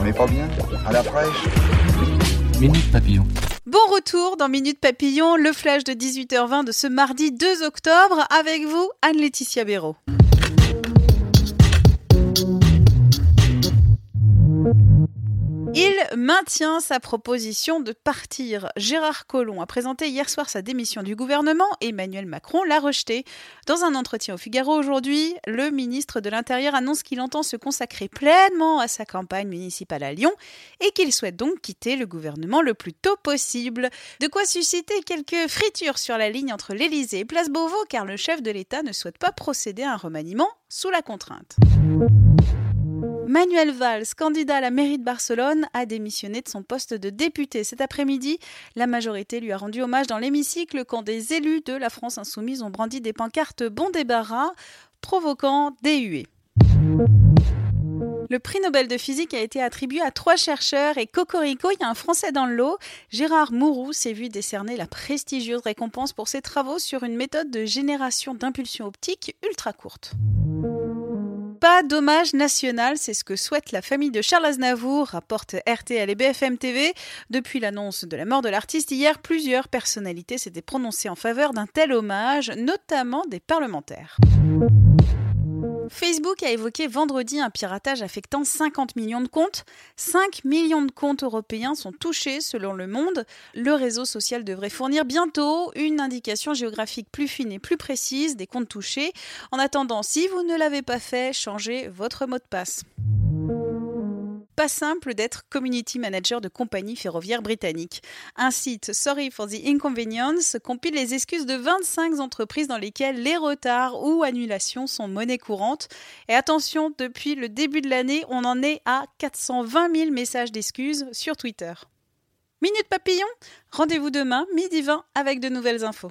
On n'est pas bien À la fraîche Minute Papillon. Bon retour dans Minute Papillon, le flash de 18h20 de ce mardi 2 octobre. Avec vous, Anne-Laetitia Béraud. Maintient sa proposition de partir. Gérard Collomb a présenté hier soir sa démission du gouvernement. Emmanuel Macron l'a rejeté. Dans un entretien au Figaro aujourd'hui, le ministre de l'Intérieur annonce qu'il entend se consacrer pleinement à sa campagne municipale à Lyon et qu'il souhaite donc quitter le gouvernement le plus tôt possible. De quoi susciter quelques fritures sur la ligne entre l'Élysée et Place Beauvau car le chef de l'État ne souhaite pas procéder à un remaniement sous la contrainte. Manuel Valls, candidat à la mairie de Barcelone, a démissionné de son poste de député cet après-midi. La majorité lui a rendu hommage dans l'hémicycle quand des élus de la France insoumise ont brandi des pancartes bon débarras, provoquant des huées. Le prix Nobel de physique a été attribué à trois chercheurs et Cocorico, il y a un Français dans le lot. Gérard Mourou s'est vu décerner la prestigieuse récompense pour ses travaux sur une méthode de génération d'impulsions optiques ultra courte. Pas d'hommage national, c'est ce que souhaite la famille de Charles Aznavour, rapporte RTL et BFM TV. Depuis l'annonce de la mort de l'artiste hier, plusieurs personnalités s'étaient prononcées en faveur d'un tel hommage, notamment des parlementaires. Facebook a évoqué vendredi un piratage affectant 50 millions de comptes. 5 millions de comptes européens sont touchés selon Le Monde. Le réseau social devrait fournir bientôt une indication géographique plus fine et plus précise des comptes touchés. En attendant, si vous ne l'avez pas fait, changez votre mot de passe pas simple d'être community manager de compagnie ferroviaire britannique. Un site Sorry for the Inconvenience compile les excuses de 25 entreprises dans lesquelles les retards ou annulations sont monnaie courante. Et attention, depuis le début de l'année, on en est à 420 000 messages d'excuses sur Twitter. Minute Papillon, rendez-vous demain, midi 20, avec de nouvelles infos.